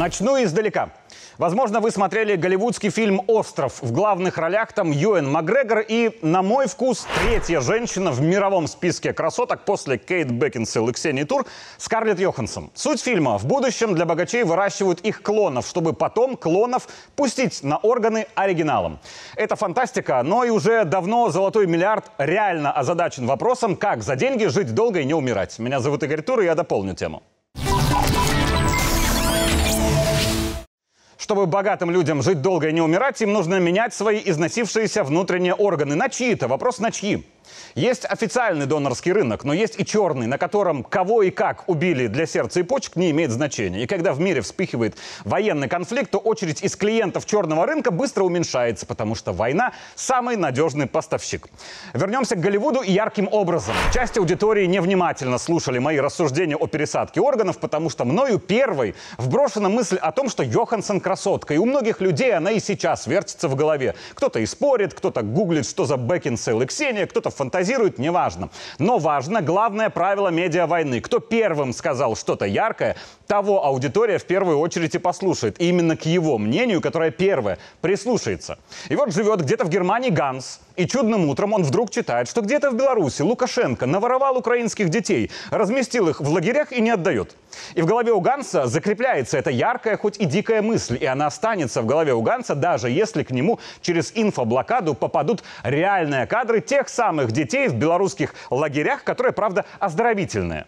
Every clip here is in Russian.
Начну издалека. Возможно, вы смотрели голливудский фильм «Остров». В главных ролях там Юэн Макгрегор и, на мой вкус, третья женщина в мировом списке красоток после Кейт Бекинсел и Ксении Тур – Скарлетт Йоханссон. Суть фильма – в будущем для богачей выращивают их клонов, чтобы потом клонов пустить на органы оригиналом. Это фантастика, но и уже давно «Золотой миллиард» реально озадачен вопросом, как за деньги жить долго и не умирать. Меня зовут Игорь Тур, и я дополню тему. Чтобы богатым людям жить долго и не умирать, им нужно менять свои износившиеся внутренние органы. На чьи-то? Вопрос на чьи? Есть официальный донорский рынок, но есть и черный, на котором кого и как убили для сердца и почек не имеет значения. И когда в мире вспыхивает военный конфликт, то очередь из клиентов черного рынка быстро уменьшается, потому что война – самый надежный поставщик. Вернемся к Голливуду ярким образом. Часть аудитории невнимательно слушали мои рассуждения о пересадке органов, потому что мною первой вброшена мысль о том, что Йоханссон красотка. И у многих людей она и сейчас вертится в голове. Кто-то и спорит, кто-то гуглит, что за Бекинсейл и Ксения, кто-то фантазирует, неважно. Но важно главное правило медиа войны. Кто первым сказал что-то яркое, того аудитория в первую очередь и послушает. И именно к его мнению, которое первое, прислушается. И вот живет где-то в Германии Ганс, и чудным утром он вдруг читает, что где-то в Беларуси Лукашенко наворовал украинских детей, разместил их в лагерях и не отдает. И в голове у Ганса закрепляется эта яркая, хоть и дикая мысль, и она останется в голове у Ганса, даже если к нему через инфоблокаду попадут реальные кадры тех самых детей в белорусских лагерях, которые, правда, оздоровительные.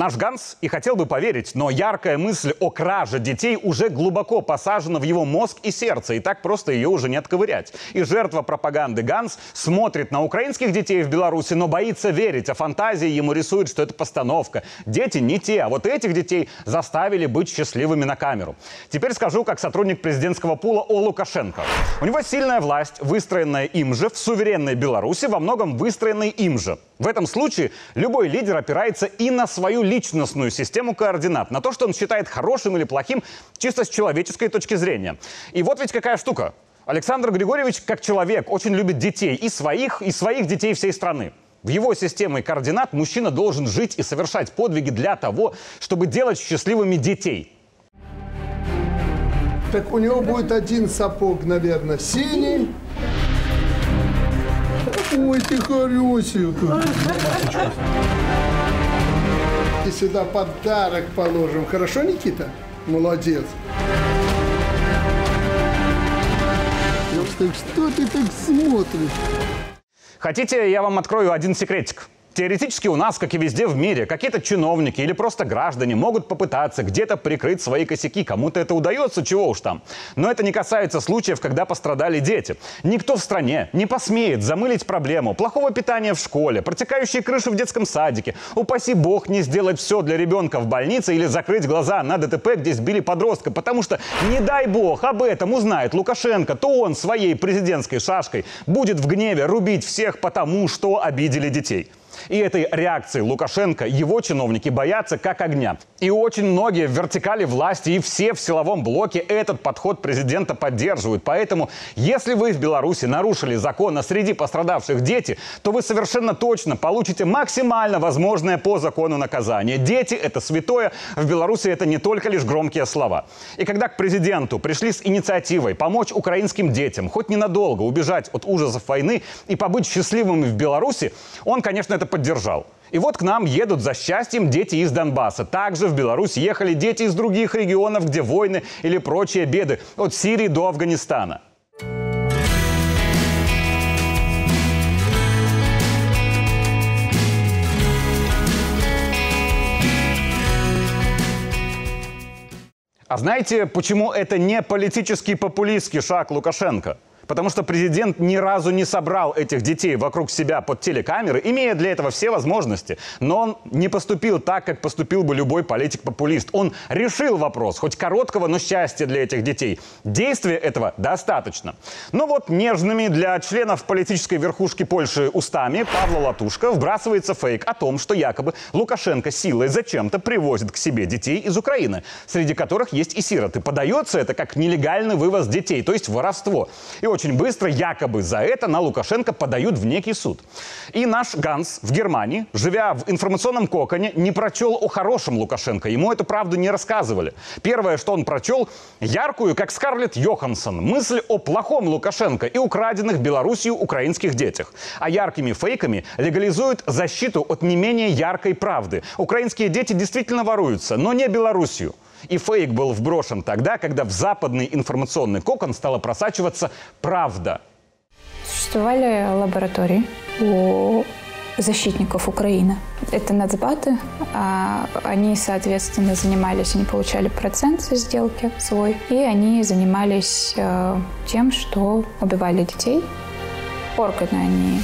Наш Ганс и хотел бы поверить, но яркая мысль о краже детей уже глубоко посажена в его мозг и сердце, и так просто ее уже не отковырять. И жертва пропаганды Ганс смотрит на украинских детей в Беларуси, но боится верить, а фантазии ему рисует, что это постановка. Дети не те, а вот этих детей заставили быть счастливыми на камеру. Теперь скажу, как сотрудник президентского пула о Лукашенко. У него сильная власть, выстроенная им же в суверенной Беларуси, во многом выстроенной им же. В этом случае любой лидер опирается и на свою личностную систему координат, на то, что он считает хорошим или плохим чисто с человеческой точки зрения. И вот ведь какая штука. Александр Григорьевич, как человек, очень любит детей, и своих, и своих детей всей страны. В его системе координат мужчина должен жить и совершать подвиги для того, чтобы делать счастливыми детей. Так у него будет один сапог, наверное, синий, Ой, ты хорошенькая. И сюда подарок положим. Хорошо, Никита? Молодец. Так что ты так смотришь? Хотите, я вам открою один секретик? Теоретически у нас, как и везде в мире, какие-то чиновники или просто граждане могут попытаться где-то прикрыть свои косяки. Кому-то это удается, чего уж там. Но это не касается случаев, когда пострадали дети. Никто в стране не посмеет замылить проблему плохого питания в школе, протекающие крыши в детском садике. Упаси бог не сделать все для ребенка в больнице или закрыть глаза на ДТП, где сбили подростка. Потому что, не дай бог, об этом узнает Лукашенко, то он своей президентской шашкой будет в гневе рубить всех потому, что обидели детей. И этой реакции Лукашенко его чиновники боятся как огня. И очень многие в вертикали власти и все в силовом блоке этот подход президента поддерживают. Поэтому, если вы в Беларуси нарушили закон, а среди пострадавших дети, то вы совершенно точно получите максимально возможное по закону наказание. Дети – это святое. В Беларуси это не только лишь громкие слова. И когда к президенту пришли с инициативой помочь украинским детям хоть ненадолго убежать от ужасов войны и побыть счастливыми в Беларуси, он, конечно, это поддержал. И вот к нам едут за счастьем дети из Донбасса. Также в Беларусь ехали дети из других регионов, где войны или прочие беды, от Сирии до Афганистана. А знаете, почему это не политический популистский шаг Лукашенко? Потому что президент ни разу не собрал этих детей вокруг себя под телекамеры, имея для этого все возможности. Но он не поступил так, как поступил бы любой политик-популист. Он решил вопрос, хоть короткого, но счастья для этих детей. Действия этого достаточно. Но вот нежными для членов политической верхушки Польши устами Павла Латушка вбрасывается фейк о том, что якобы Лукашенко силой зачем-то привозит к себе детей из Украины, среди которых есть и сироты. Подается это как нелегальный вывоз детей, то есть воровство. И очень быстро якобы за это на Лукашенко подают в некий суд. И наш Ганс в Германии, живя в информационном коконе, не прочел о хорошем Лукашенко. Ему эту правду не рассказывали. Первое, что он прочел, яркую, как Скарлетт Йоханссон, мысль о плохом Лукашенко и украденных Белоруссию украинских детях. А яркими фейками легализуют защиту от не менее яркой правды. Украинские дети действительно воруются, но не Белоруссию. И фейк был вброшен тогда, когда в западный информационный кокон стала просачиваться правда. Существовали лаборатории у защитников Украины. Это нацбаты. А они, соответственно, занимались, они получали процент со сделки свой, и они занимались э, тем, что убивали детей. Органы они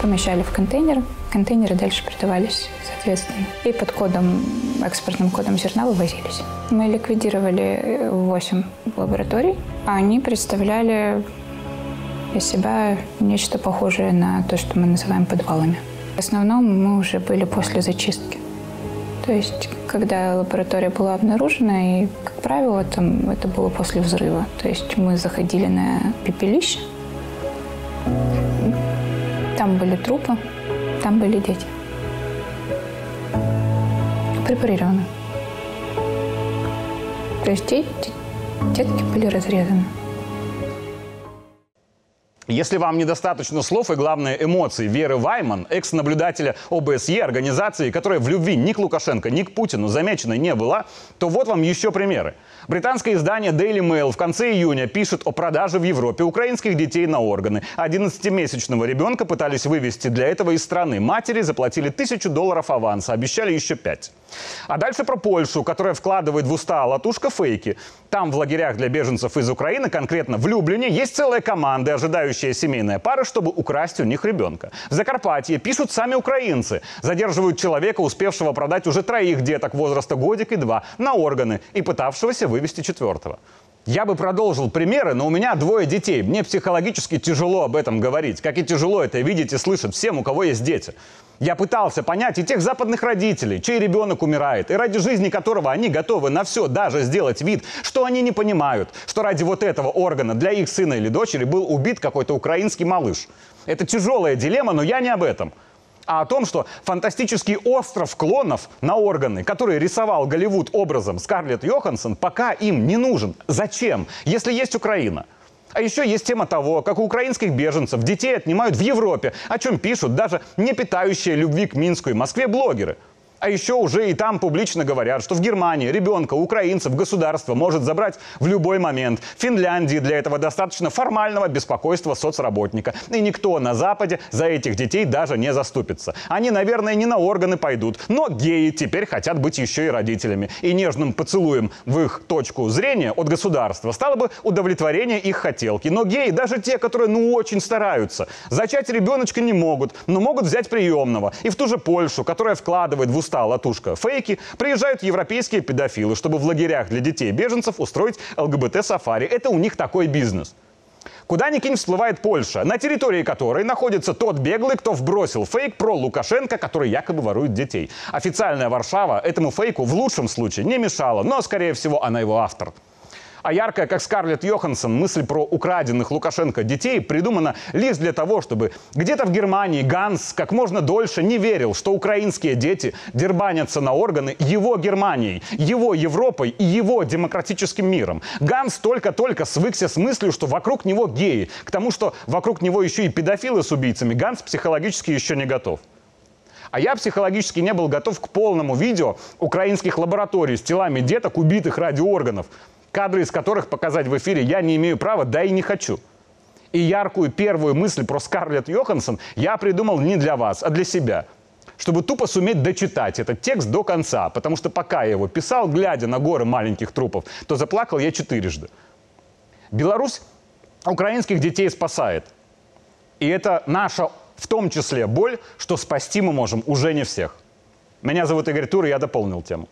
помещали в контейнер, контейнеры дальше продавались, соответственно. И под кодом, экспортным кодом зерна вывозились. Мы ликвидировали 8 лабораторий. а Они представляли из себя нечто похожее на то, что мы называем подвалами. В основном мы уже были после зачистки. То есть, когда лаборатория была обнаружена, и, как правило, там, это было после взрыва. То есть мы заходили на пепелище, там были трупы, там были дети. Препарированы. То есть детки были разрезаны. Если вам недостаточно слов и, главное, эмоций Веры Вайман, экс-наблюдателя ОБСЕ, организации, которая в любви ни к Лукашенко, ни к Путину замеченной не была, то вот вам еще примеры. Британское издание Daily Mail в конце июня пишет о продаже в Европе украинских детей на органы. 11-месячного ребенка пытались вывести для этого из страны. Матери заплатили тысячу долларов аванса, обещали еще пять. А дальше про Польшу, которая вкладывает в уста латушка фейки. Там в лагерях для беженцев из Украины, конкретно в Люблине, есть целая команда, ожидающая семейная пара, чтобы украсть у них ребенка. В Закарпатье пишут сами украинцы. Задерживают человека, успевшего продать уже троих деток возраста годик и два на органы и пытавшегося вывести четвертого. Я бы продолжил примеры, но у меня двое детей. Мне психологически тяжело об этом говорить. Как и тяжело это видеть и слышать всем, у кого есть дети. Я пытался понять и тех западных родителей, чей ребенок умирает, и ради жизни которого они готовы на все, даже сделать вид, что они не понимают, что ради вот этого органа для их сына или дочери был убит какой-то украинский малыш. Это тяжелая дилемма, но я не об этом а о том, что фантастический остров клонов на органы, который рисовал Голливуд образом Скарлетт Йоханссон, пока им не нужен. Зачем? Если есть Украина. А еще есть тема того, как у украинских беженцев детей отнимают в Европе, о чем пишут даже не питающие любви к Минску и Москве блогеры. А еще уже и там публично говорят, что в Германии ребенка украинцев государство может забрать в любой момент. В Финляндии для этого достаточно формального беспокойства соцработника. И никто на Западе за этих детей даже не заступится. Они, наверное, не на органы пойдут. Но геи теперь хотят быть еще и родителями. И нежным поцелуем в их точку зрения от государства стало бы удовлетворение их хотелки. Но геи, даже те, которые ну очень стараются, зачать ребеночка не могут, но могут взять приемного. И в ту же Польшу, которая вкладывает в уста латушка фейки, приезжают европейские педофилы, чтобы в лагерях для детей беженцев устроить ЛГБТ-сафари. Это у них такой бизнес. Куда ни кинь всплывает Польша, на территории которой находится тот беглый, кто вбросил фейк про Лукашенко, который якобы ворует детей. Официальная Варшава этому фейку в лучшем случае не мешала, но, скорее всего, она его автор. А яркая, как Скарлетт Йоханссон, мысль про украденных Лукашенко детей придумана лишь для того, чтобы где-то в Германии Ганс как можно дольше не верил, что украинские дети дербанятся на органы его Германией, его Европой и его демократическим миром. Ганс только-только свыкся с мыслью, что вокруг него геи. К тому, что вокруг него еще и педофилы с убийцами, Ганс психологически еще не готов. А я психологически не был готов к полному видео украинских лабораторий с телами деток, убитых ради органов кадры из которых показать в эфире я не имею права, да и не хочу. И яркую первую мысль про Скарлетт Йоханссон я придумал не для вас, а для себя. Чтобы тупо суметь дочитать этот текст до конца. Потому что пока я его писал, глядя на горы маленьких трупов, то заплакал я четырежды. Беларусь украинских детей спасает. И это наша, в том числе, боль, что спасти мы можем уже не всех. Меня зовут Игорь Тур, и я дополнил тему.